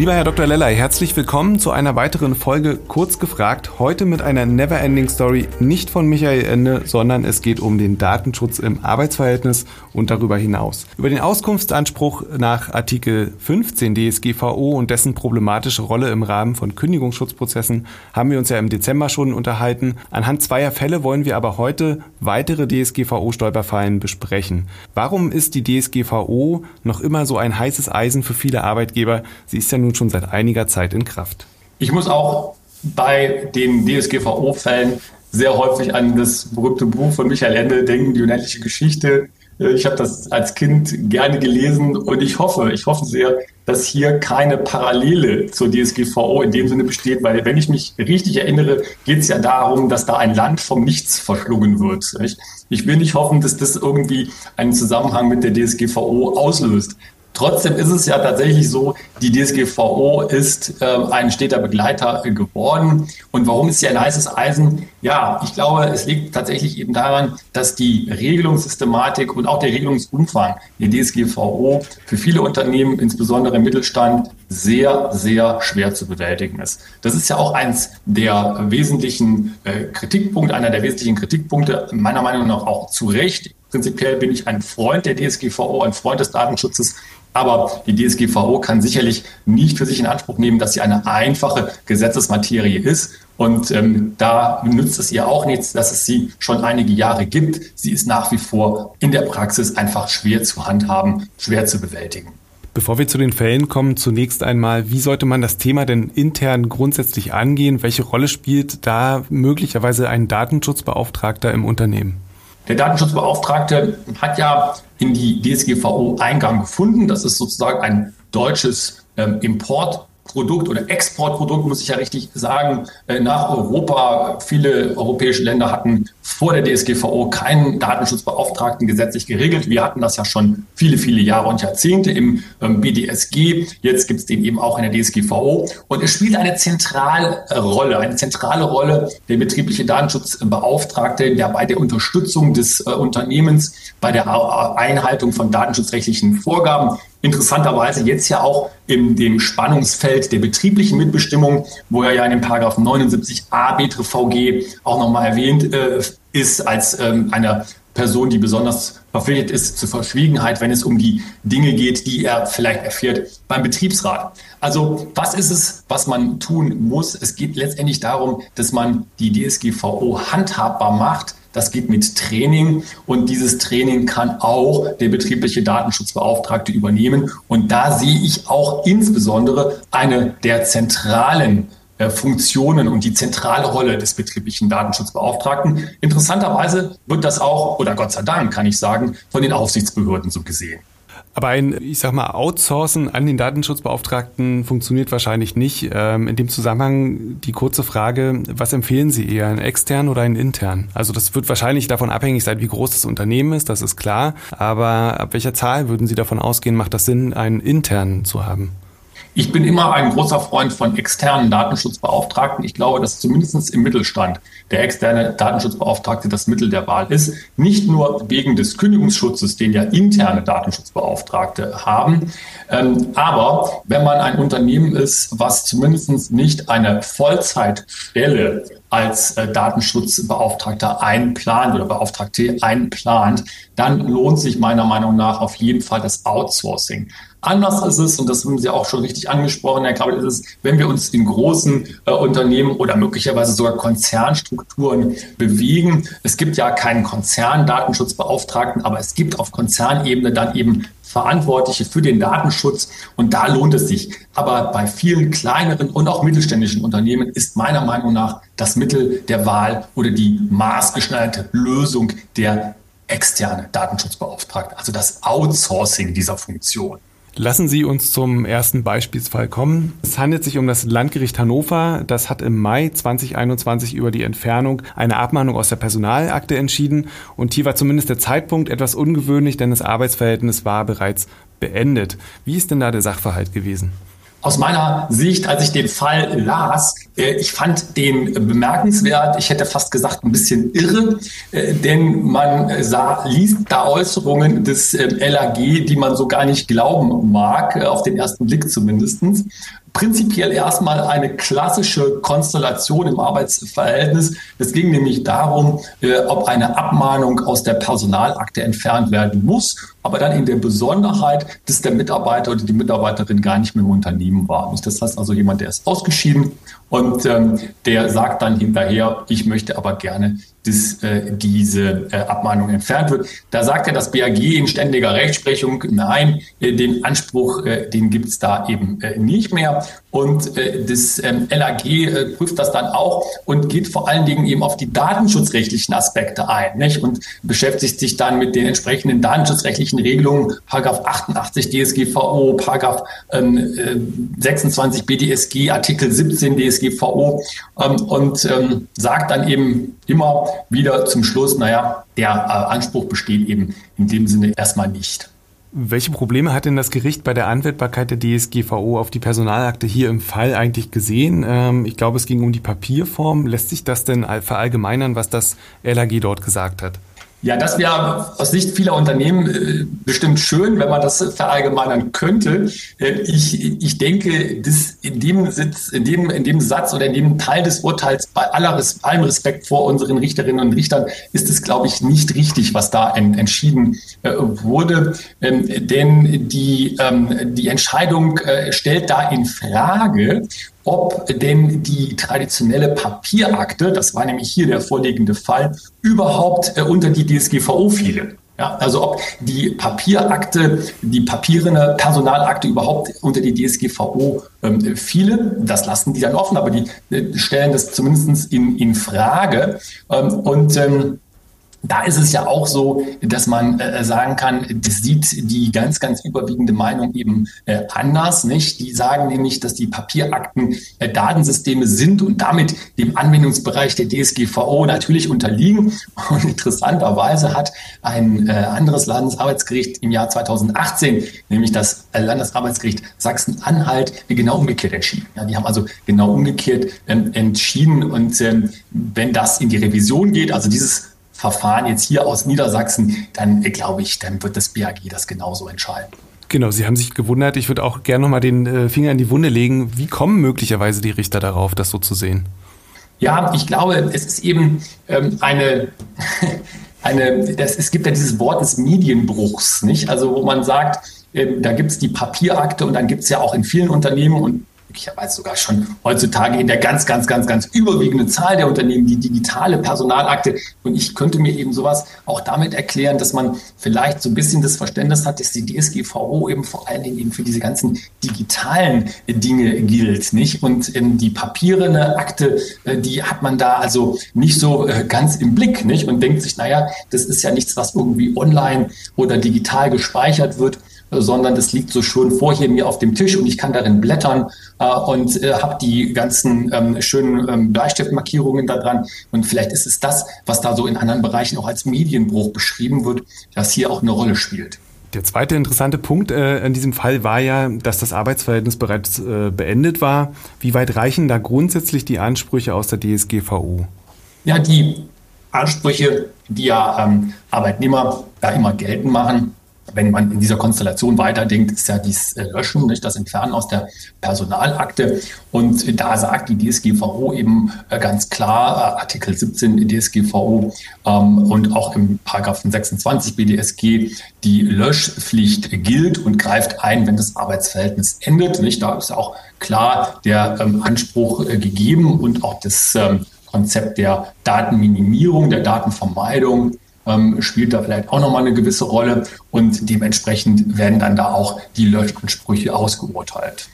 Lieber Herr Dr. Lellay, herzlich willkommen zu einer weiteren Folge Kurz gefragt. Heute mit einer Neverending Story nicht von Michael Ende, sondern es geht um den Datenschutz im Arbeitsverhältnis und darüber hinaus. Über den Auskunftsanspruch nach Artikel 15 DSGVO und dessen problematische Rolle im Rahmen von Kündigungsschutzprozessen haben wir uns ja im Dezember schon unterhalten. Anhand zweier Fälle wollen wir aber heute weitere DSGVO-Stolperfallen besprechen. Warum ist die DSGVO noch immer so ein heißes Eisen für viele Arbeitgeber? Sie ist ja nun nun schon seit einiger Zeit in Kraft. Ich muss auch bei den DSGVO-Fällen sehr häufig an das berühmte Buch von Michael Ende denken, die unendliche Geschichte. Äh, ich habe das als Kind gerne gelesen und ich hoffe, ich hoffe sehr, dass hier keine Parallele zur DSGVO in dem Sinne besteht, weil wenn ich mich richtig erinnere, geht es ja darum, dass da ein Land vom Nichts verschlungen wird. Ich will nicht hoffen, dass das irgendwie einen Zusammenhang mit der DSGVO auslöst. Trotzdem ist es ja tatsächlich so, die DSGVO ist äh, ein steter Begleiter geworden. Und warum ist sie ein heißes Eisen? Ja, ich glaube, es liegt tatsächlich eben daran, dass die Regelungssystematik und auch der Regelungsumfang der DSGVO für viele Unternehmen, insbesondere im Mittelstand, sehr, sehr schwer zu bewältigen ist. Das ist ja auch eins der wesentlichen äh, Kritikpunkte, einer der wesentlichen Kritikpunkte, meiner Meinung nach auch zu Recht. Prinzipiell bin ich ein Freund der DSGVO, ein Freund des Datenschutzes. Aber die DSGVO kann sicherlich nicht für sich in Anspruch nehmen, dass sie eine einfache Gesetzesmaterie ist. Und ähm, da nützt es ihr auch nichts, dass es sie schon einige Jahre gibt. Sie ist nach wie vor in der Praxis einfach schwer zu handhaben, schwer zu bewältigen. Bevor wir zu den Fällen kommen, zunächst einmal, wie sollte man das Thema denn intern grundsätzlich angehen? Welche Rolle spielt da möglicherweise ein Datenschutzbeauftragter im Unternehmen? Der Datenschutzbeauftragte hat ja in die DSGVO Eingang gefunden. Das ist sozusagen ein deutsches ähm, Import oder Exportprodukt, muss ich ja richtig sagen, äh, nach Europa. Viele europäische Länder hatten vor der DSGVO keinen Datenschutzbeauftragten gesetzlich geregelt. Wir hatten das ja schon viele, viele Jahre und Jahrzehnte im ähm, BDSG. Jetzt gibt es den eben auch in der DSGVO. Und es spielt eine zentrale Rolle, eine zentrale Rolle der betriebliche Datenschutzbeauftragte, der bei der Unterstützung des äh, Unternehmens, bei der Einhaltung von datenschutzrechtlichen Vorgaben interessanterweise jetzt ja auch in dem Spannungsfeld der betrieblichen Mitbestimmung, wo er ja in dem Paragraph 79a BTVG auch nochmal erwähnt äh, ist als ähm, eine Person, die besonders verpflichtet ist zur Verschwiegenheit, wenn es um die Dinge geht, die er vielleicht erfährt beim Betriebsrat. Also was ist es, was man tun muss? Es geht letztendlich darum, dass man die DSGVO handhabbar macht, das geht mit Training und dieses Training kann auch der betriebliche Datenschutzbeauftragte übernehmen. Und da sehe ich auch insbesondere eine der zentralen Funktionen und die zentrale Rolle des betrieblichen Datenschutzbeauftragten. Interessanterweise wird das auch, oder Gott sei Dank kann ich sagen, von den Aufsichtsbehörden so gesehen. Aber ein, ich sag mal, Outsourcen an den Datenschutzbeauftragten funktioniert wahrscheinlich nicht. Ähm, in dem Zusammenhang die kurze Frage, was empfehlen Sie eher, einen externen oder einen internen? Also das wird wahrscheinlich davon abhängig sein, wie groß das Unternehmen ist, das ist klar. Aber ab welcher Zahl würden Sie davon ausgehen, macht das Sinn, einen internen zu haben? Ich bin immer ein großer Freund von externen Datenschutzbeauftragten. Ich glaube, dass zumindest im Mittelstand der externe Datenschutzbeauftragte das Mittel der Wahl ist. Nicht nur wegen des Kündigungsschutzes, den ja interne Datenschutzbeauftragte haben. Ähm, aber wenn man ein Unternehmen ist, was zumindest nicht eine Vollzeitstelle als äh, Datenschutzbeauftragter einplant oder Beauftragte einplant, dann lohnt sich meiner Meinung nach auf jeden Fall das Outsourcing. Anders ist es, und das haben Sie auch schon richtig angesprochen, Herr Krabbel, ist es, wenn wir uns in großen äh, Unternehmen oder möglicherweise sogar Konzernstrukturen bewegen. Es gibt ja keinen Konzerndatenschutzbeauftragten, aber es gibt auf Konzernebene dann eben Verantwortliche für den Datenschutz und da lohnt es sich. Aber bei vielen kleineren und auch mittelständischen Unternehmen ist meiner Meinung nach das Mittel der Wahl oder die maßgeschneiderte Lösung der externe Datenschutzbeauftragte, also das Outsourcing dieser Funktion. Lassen Sie uns zum ersten Beispielsfall kommen. Es handelt sich um das Landgericht Hannover. Das hat im Mai 2021 über die Entfernung einer Abmahnung aus der Personalakte entschieden. Und hier war zumindest der Zeitpunkt etwas ungewöhnlich, denn das Arbeitsverhältnis war bereits beendet. Wie ist denn da der Sachverhalt gewesen? Aus meiner Sicht, als ich den Fall las, äh, ich fand den bemerkenswert, ich hätte fast gesagt ein bisschen irre, äh, denn man sah, liest da Äußerungen des ähm, LAG, die man so gar nicht glauben mag, äh, auf den ersten Blick zumindestens prinzipiell erstmal eine klassische Konstellation im Arbeitsverhältnis. Es ging nämlich darum, äh, ob eine Abmahnung aus der Personalakte entfernt werden muss, aber dann in der Besonderheit, dass der Mitarbeiter oder die Mitarbeiterin gar nicht mehr im Unternehmen war. Das heißt also jemand, der ist ausgeschieden und ähm, der sagt dann hinterher, ich möchte aber gerne dass äh, diese äh, Abmahnung entfernt wird. Da sagt ja das BAG in ständiger Rechtsprechung, nein, äh, den Anspruch, äh, den gibt's da eben äh, nicht mehr. Und äh, das ähm, LAG äh, prüft das dann auch und geht vor allen Dingen eben auf die datenschutzrechtlichen Aspekte ein nicht? und beschäftigt sich dann mit den entsprechenden datenschutzrechtlichen Regelungen, Paragraph 88 DSGVO, Paragraph ähm, 26 BDSG, Artikel 17 DSGVO ähm, und ähm, sagt dann eben immer wieder zum Schluss, naja, der äh, Anspruch besteht eben in dem Sinne erstmal nicht. Welche Probleme hat denn das Gericht bei der Anwendbarkeit der DSGVO auf die Personalakte hier im Fall eigentlich gesehen? Ähm, ich glaube, es ging um die Papierform. Lässt sich das denn verallgemeinern, was das LAG dort gesagt hat? Ja, das wäre aus Sicht vieler Unternehmen äh, bestimmt schön, wenn man das verallgemeinern könnte. Äh, ich, ich denke, dass in dem, Sitz, in, dem, in dem Satz oder in dem Teil des Urteils, bei aller, allem Respekt vor unseren Richterinnen und Richtern, ist es, glaube ich, nicht richtig, was da entschieden äh, wurde. Ähm, denn die, ähm, die Entscheidung stellt da in Frage, ob denn die traditionelle Papierakte, das war nämlich hier der vorliegende Fall, überhaupt äh, unter die DSGVO fiele. Ja, also ob die Papierakte, die papierende Personalakte überhaupt unter die DSGVO ähm, fiele, das lassen die dann offen, aber die äh, stellen das zumindest in, in Frage. Ähm, und ähm, da ist es ja auch so, dass man äh, sagen kann, das sieht die ganz, ganz überwiegende Meinung eben äh, anders, nicht? Die sagen nämlich, dass die Papierakten äh, Datensysteme sind und damit dem Anwendungsbereich der DSGVO natürlich unterliegen. Und interessanterweise hat ein äh, anderes Landesarbeitsgericht im Jahr 2018, nämlich das Landesarbeitsgericht Sachsen-Anhalt, genau umgekehrt entschieden. Ja, die haben also genau umgekehrt ähm, entschieden. Und ähm, wenn das in die Revision geht, also dieses Verfahren jetzt hier aus Niedersachsen, dann äh, glaube ich, dann wird das BAG das genauso entscheiden. Genau, Sie haben sich gewundert. Ich würde auch gerne nochmal den äh, Finger in die Wunde legen. Wie kommen möglicherweise die Richter darauf, das so zu sehen? Ja, ich glaube, es ist eben ähm, eine, eine das, es gibt ja dieses Wort des Medienbruchs, nicht? Also wo man sagt, ähm, da gibt es die Papierakte und dann gibt es ja auch in vielen Unternehmen und möglicherweise sogar schon heutzutage in der ganz, ganz, ganz, ganz überwiegenden Zahl der Unternehmen die digitale Personalakte. Und ich könnte mir eben sowas auch damit erklären, dass man vielleicht so ein bisschen das Verständnis hat, dass die DSGVO eben vor allen Dingen eben für diese ganzen digitalen Dinge gilt, nicht? Und ähm, die papierende Akte, äh, die hat man da also nicht so äh, ganz im Blick, nicht? Und denkt sich, naja, das ist ja nichts, was irgendwie online oder digital gespeichert wird, sondern das liegt so schön vor hier mir auf dem Tisch und ich kann darin blättern äh, und äh, habe die ganzen ähm, schönen ähm, Bleistiftmarkierungen da dran. Und vielleicht ist es das, was da so in anderen Bereichen auch als Medienbruch beschrieben wird, das hier auch eine Rolle spielt. Der zweite interessante Punkt äh, in diesem Fall war ja, dass das Arbeitsverhältnis bereits äh, beendet war. Wie weit reichen da grundsätzlich die Ansprüche aus der DSGVO? Ja, die Ansprüche, die ja ähm, Arbeitnehmer da immer geltend machen, wenn man in dieser Konstellation weiterdenkt, ist ja dieses äh, Löschen, nicht das Entfernen aus der Personalakte. Und da sagt die DSGVO eben äh, ganz klar, äh, Artikel 17 DSGVO ähm, und auch im Paragraphen 26 BDSG, die Löschpflicht gilt und greift ein, wenn das Arbeitsverhältnis endet. Nicht? Da ist auch klar der ähm, Anspruch gegeben und auch das ähm, Konzept der Datenminimierung, der Datenvermeidung ähm, spielt da vielleicht auch nochmal eine gewisse Rolle und dementsprechend werden dann da auch die Löschansprüche ausgeurteilt.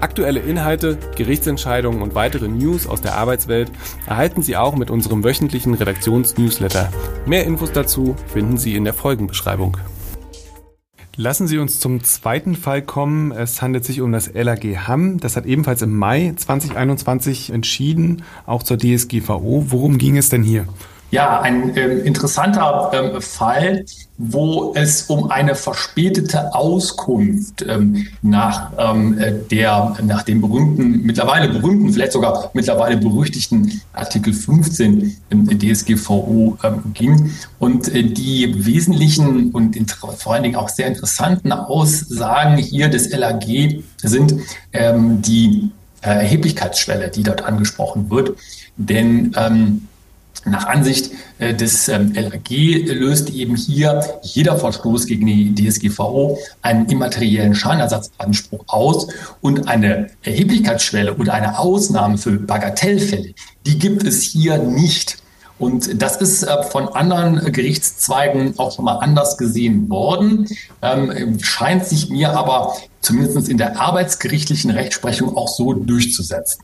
Aktuelle Inhalte, Gerichtsentscheidungen und weitere News aus der Arbeitswelt erhalten Sie auch mit unserem wöchentlichen Redaktionsnewsletter. Mehr Infos dazu finden Sie in der Folgenbeschreibung. Lassen Sie uns zum zweiten Fall kommen. Es handelt sich um das LAG Hamm. Das hat ebenfalls im Mai 2021 entschieden, auch zur DSGVO. Worum ging es denn hier? Ja, ein äh, interessanter ähm, Fall, wo es um eine verspätete Auskunft ähm, nach ähm, äh, der nach dem berühmten, mittlerweile berühmten, vielleicht sogar mittlerweile berüchtigten Artikel 15 im DSGVO ähm, ging. Und äh, die wesentlichen und vor allen Dingen auch sehr interessanten Aussagen hier des LAG sind ähm, die äh, Erheblichkeitsschwelle, die dort angesprochen wird, denn ähm, nach Ansicht äh, des ähm, LAG löst eben hier jeder Verstoß gegen die DSGVO einen immateriellen Schadenersatzanspruch aus und eine Erheblichkeitsschwelle oder eine Ausnahme für Bagatellfälle, die gibt es hier nicht. Und das ist äh, von anderen Gerichtszweigen auch schon mal anders gesehen worden, ähm, scheint sich mir aber zumindest in der arbeitsgerichtlichen Rechtsprechung auch so durchzusetzen.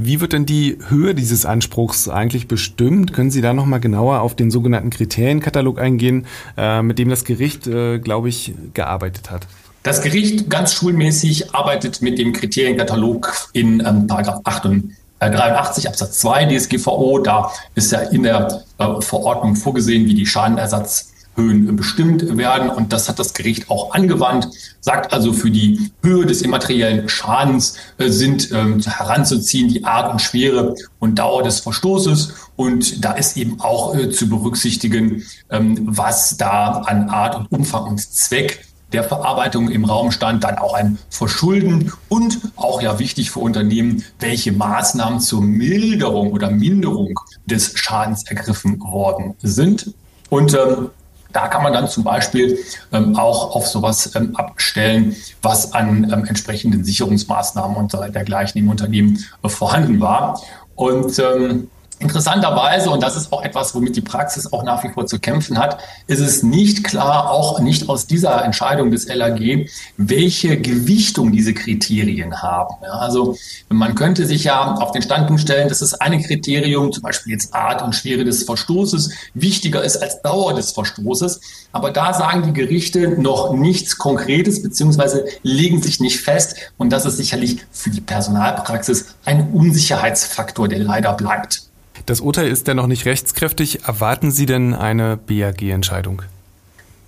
Wie wird denn die Höhe dieses Anspruchs eigentlich bestimmt? Können Sie da nochmal genauer auf den sogenannten Kriterienkatalog eingehen, äh, mit dem das Gericht, äh, glaube ich, gearbeitet hat? Das Gericht ganz schulmäßig arbeitet mit dem Kriterienkatalog in ähm, Paragraph 83 äh, Absatz 2 DSGVO. Da ist ja in der äh, Verordnung vorgesehen, wie die Schadenersatz Höhen bestimmt werden. Und das hat das Gericht auch angewandt, sagt also, für die Höhe des immateriellen Schadens äh, sind ähm, heranzuziehen die Art und Schwere und Dauer des Verstoßes. Und da ist eben auch äh, zu berücksichtigen, ähm, was da an Art und Umfang und Zweck der Verarbeitung im Raum stand, dann auch ein Verschulden und auch ja wichtig für Unternehmen, welche Maßnahmen zur Milderung oder Minderung des Schadens ergriffen worden sind. Und ähm, da kann man dann zum Beispiel ähm, auch auf sowas ähm, abstellen, was an ähm, entsprechenden Sicherungsmaßnahmen und dergleichen im Unternehmen äh, vorhanden war. Und ähm, Interessanterweise, und das ist auch etwas, womit die Praxis auch nach wie vor zu kämpfen hat, ist es nicht klar, auch nicht aus dieser Entscheidung des LAG, welche Gewichtung diese Kriterien haben. Ja, also man könnte sich ja auf den Standpunkt stellen, dass es eine Kriterium, zum Beispiel jetzt Art und Schwere des Verstoßes, wichtiger ist als Dauer des Verstoßes. Aber da sagen die Gerichte noch nichts Konkretes, beziehungsweise legen sich nicht fest. Und das ist sicherlich für die Personalpraxis ein Unsicherheitsfaktor, der leider bleibt. Das Urteil ist dennoch nicht rechtskräftig. Erwarten Sie denn eine BAG-Entscheidung?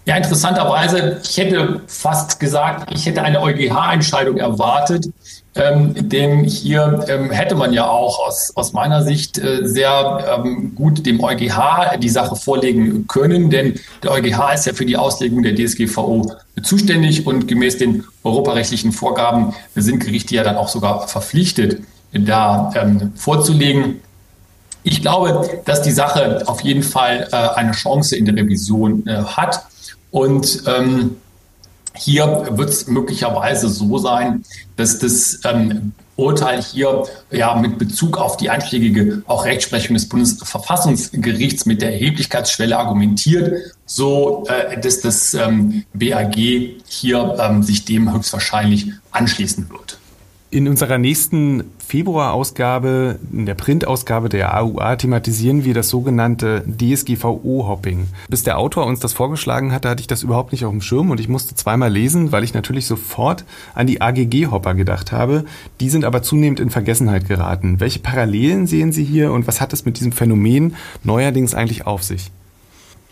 Ja, interessanterweise, ich hätte fast gesagt, ich hätte eine EuGH-Entscheidung erwartet. Ähm, denn hier ähm, hätte man ja auch aus, aus meiner Sicht äh, sehr ähm, gut dem EuGH die Sache vorlegen können, denn der EuGH ist ja für die Auslegung der DSGVO zuständig und gemäß den europarechtlichen Vorgaben sind Gerichte ja dann auch sogar verpflichtet, da ähm, vorzulegen. Ich glaube, dass die Sache auf jeden Fall äh, eine Chance in der Revision äh, hat. Und ähm, hier wird es möglicherweise so sein, dass das ähm, Urteil hier ja mit Bezug auf die einschlägige auch Rechtsprechung des Bundesverfassungsgerichts mit der Erheblichkeitsschwelle argumentiert, so äh, dass das ähm, BAG hier ähm, sich dem höchstwahrscheinlich anschließen wird. In unserer nächsten Februarausgabe, in der Printausgabe der AUA, thematisieren wir das sogenannte DSGVO-Hopping. Bis der Autor uns das vorgeschlagen hatte, hatte ich das überhaupt nicht auf dem Schirm und ich musste zweimal lesen, weil ich natürlich sofort an die AGG-Hopper gedacht habe. Die sind aber zunehmend in Vergessenheit geraten. Welche Parallelen sehen Sie hier und was hat es mit diesem Phänomen neuerdings eigentlich auf sich?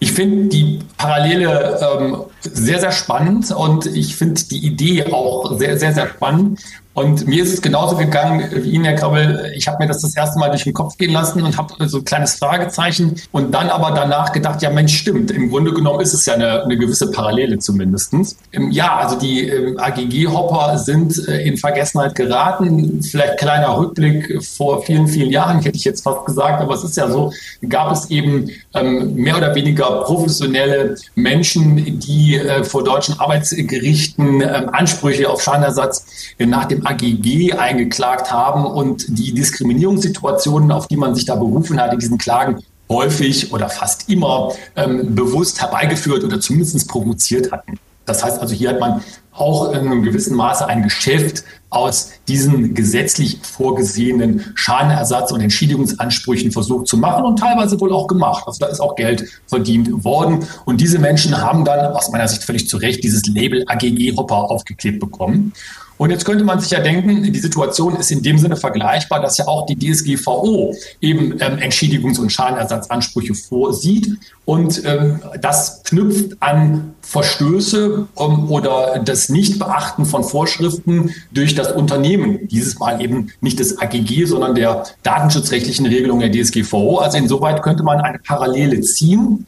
Ich finde die Parallele ähm, sehr, sehr spannend und ich finde die Idee auch sehr, sehr, sehr spannend. Und mir ist es genauso gegangen wie Ihnen, Herr Krabbel. Ich habe mir das das erste Mal durch den Kopf gehen lassen und habe so ein kleines Fragezeichen und dann aber danach gedacht, ja Mensch, stimmt. Im Grunde genommen ist es ja eine, eine gewisse Parallele zumindest. Ähm, ja, also die ähm, AGG-Hopper sind äh, in Vergessenheit geraten. Vielleicht kleiner Rückblick vor vielen, vielen Jahren, hätte ich jetzt fast gesagt, aber es ist ja so, gab es eben ähm, mehr oder weniger professionelle Menschen, die äh, vor deutschen Arbeitsgerichten Ansprüche auf Schadenersatz nach dem AGG eingeklagt haben und die Diskriminierungssituationen, auf die man sich da berufen hat, in diesen Klagen häufig oder fast immer ähm, bewusst herbeigeführt oder zumindest provoziert hatten. Das heißt also, hier hat man auch in einem gewissen Maße ein Geschäft aus diesen gesetzlich vorgesehenen Schadenersatz- und Entschädigungsansprüchen versucht zu machen und teilweise wohl auch gemacht. Also da ist auch Geld verdient worden. Und diese Menschen haben dann aus meiner Sicht völlig zu Recht dieses Label AGG Hopper aufgeklebt bekommen. Und jetzt könnte man sich ja denken, die Situation ist in dem Sinne vergleichbar, dass ja auch die DSGVO eben ähm, Entschädigungs- und Schadenersatzansprüche vorsieht. Und ähm, das knüpft an Verstöße ähm, oder das Nichtbeachten von Vorschriften durch das Unternehmen. Dieses Mal eben nicht des AGG, sondern der datenschutzrechtlichen Regelung der DSGVO. Also insoweit könnte man eine Parallele ziehen.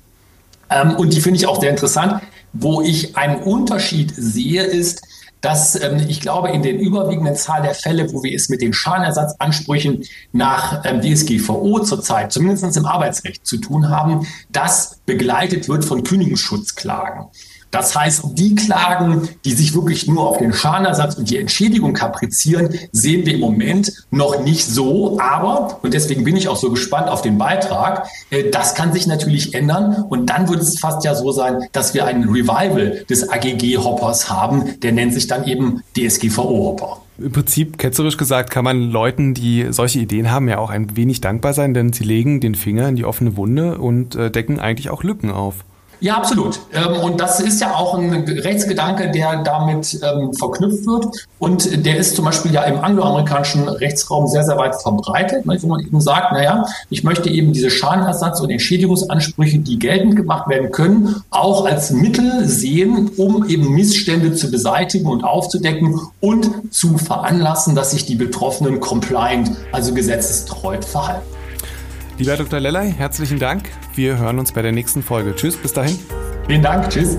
Ähm, und die finde ich auch sehr interessant. Wo ich einen Unterschied sehe, ist, dass ähm, ich glaube, in den überwiegenden Zahl der Fälle, wo wir es mit den Schadenersatzansprüchen nach ähm, DSGVO zurzeit, zumindest im Arbeitsrecht, zu tun haben, das begleitet wird von Kündigungsschutzklagen. Das heißt, die Klagen, die sich wirklich nur auf den Schadenersatz und die Entschädigung kaprizieren, sehen wir im Moment noch nicht so. Aber, und deswegen bin ich auch so gespannt auf den Beitrag, äh, das kann sich natürlich ändern. Und dann wird es fast ja so sein, dass wir einen Revival des AGG-Hoppers haben. Der nennt sich dann eben DSGVO-Hopper. Im Prinzip, ketzerisch gesagt, kann man Leuten, die solche Ideen haben, ja auch ein wenig dankbar sein, denn sie legen den Finger in die offene Wunde und äh, decken eigentlich auch Lücken auf. Ja, absolut. Ähm, und das ist ja auch ein Rechtsgedanke, der damit ähm, verknüpft wird. Und der ist zum Beispiel ja im angloamerikanischen Rechtsraum sehr, sehr weit verbreitet, ne, wo man eben sagt, naja, ich möchte eben diese Schadenersatz- und Entschädigungsansprüche, die geltend gemacht werden können, auch als Mittel sehen, um eben Missstände zu beseitigen und aufzudecken und zu veranlassen, dass sich die Betroffenen compliant, also gesetzestreu verhalten. Lieber Dr. Lellay, herzlichen Dank. Wir hören uns bei der nächsten Folge. Tschüss, bis dahin. Vielen Dank, tschüss.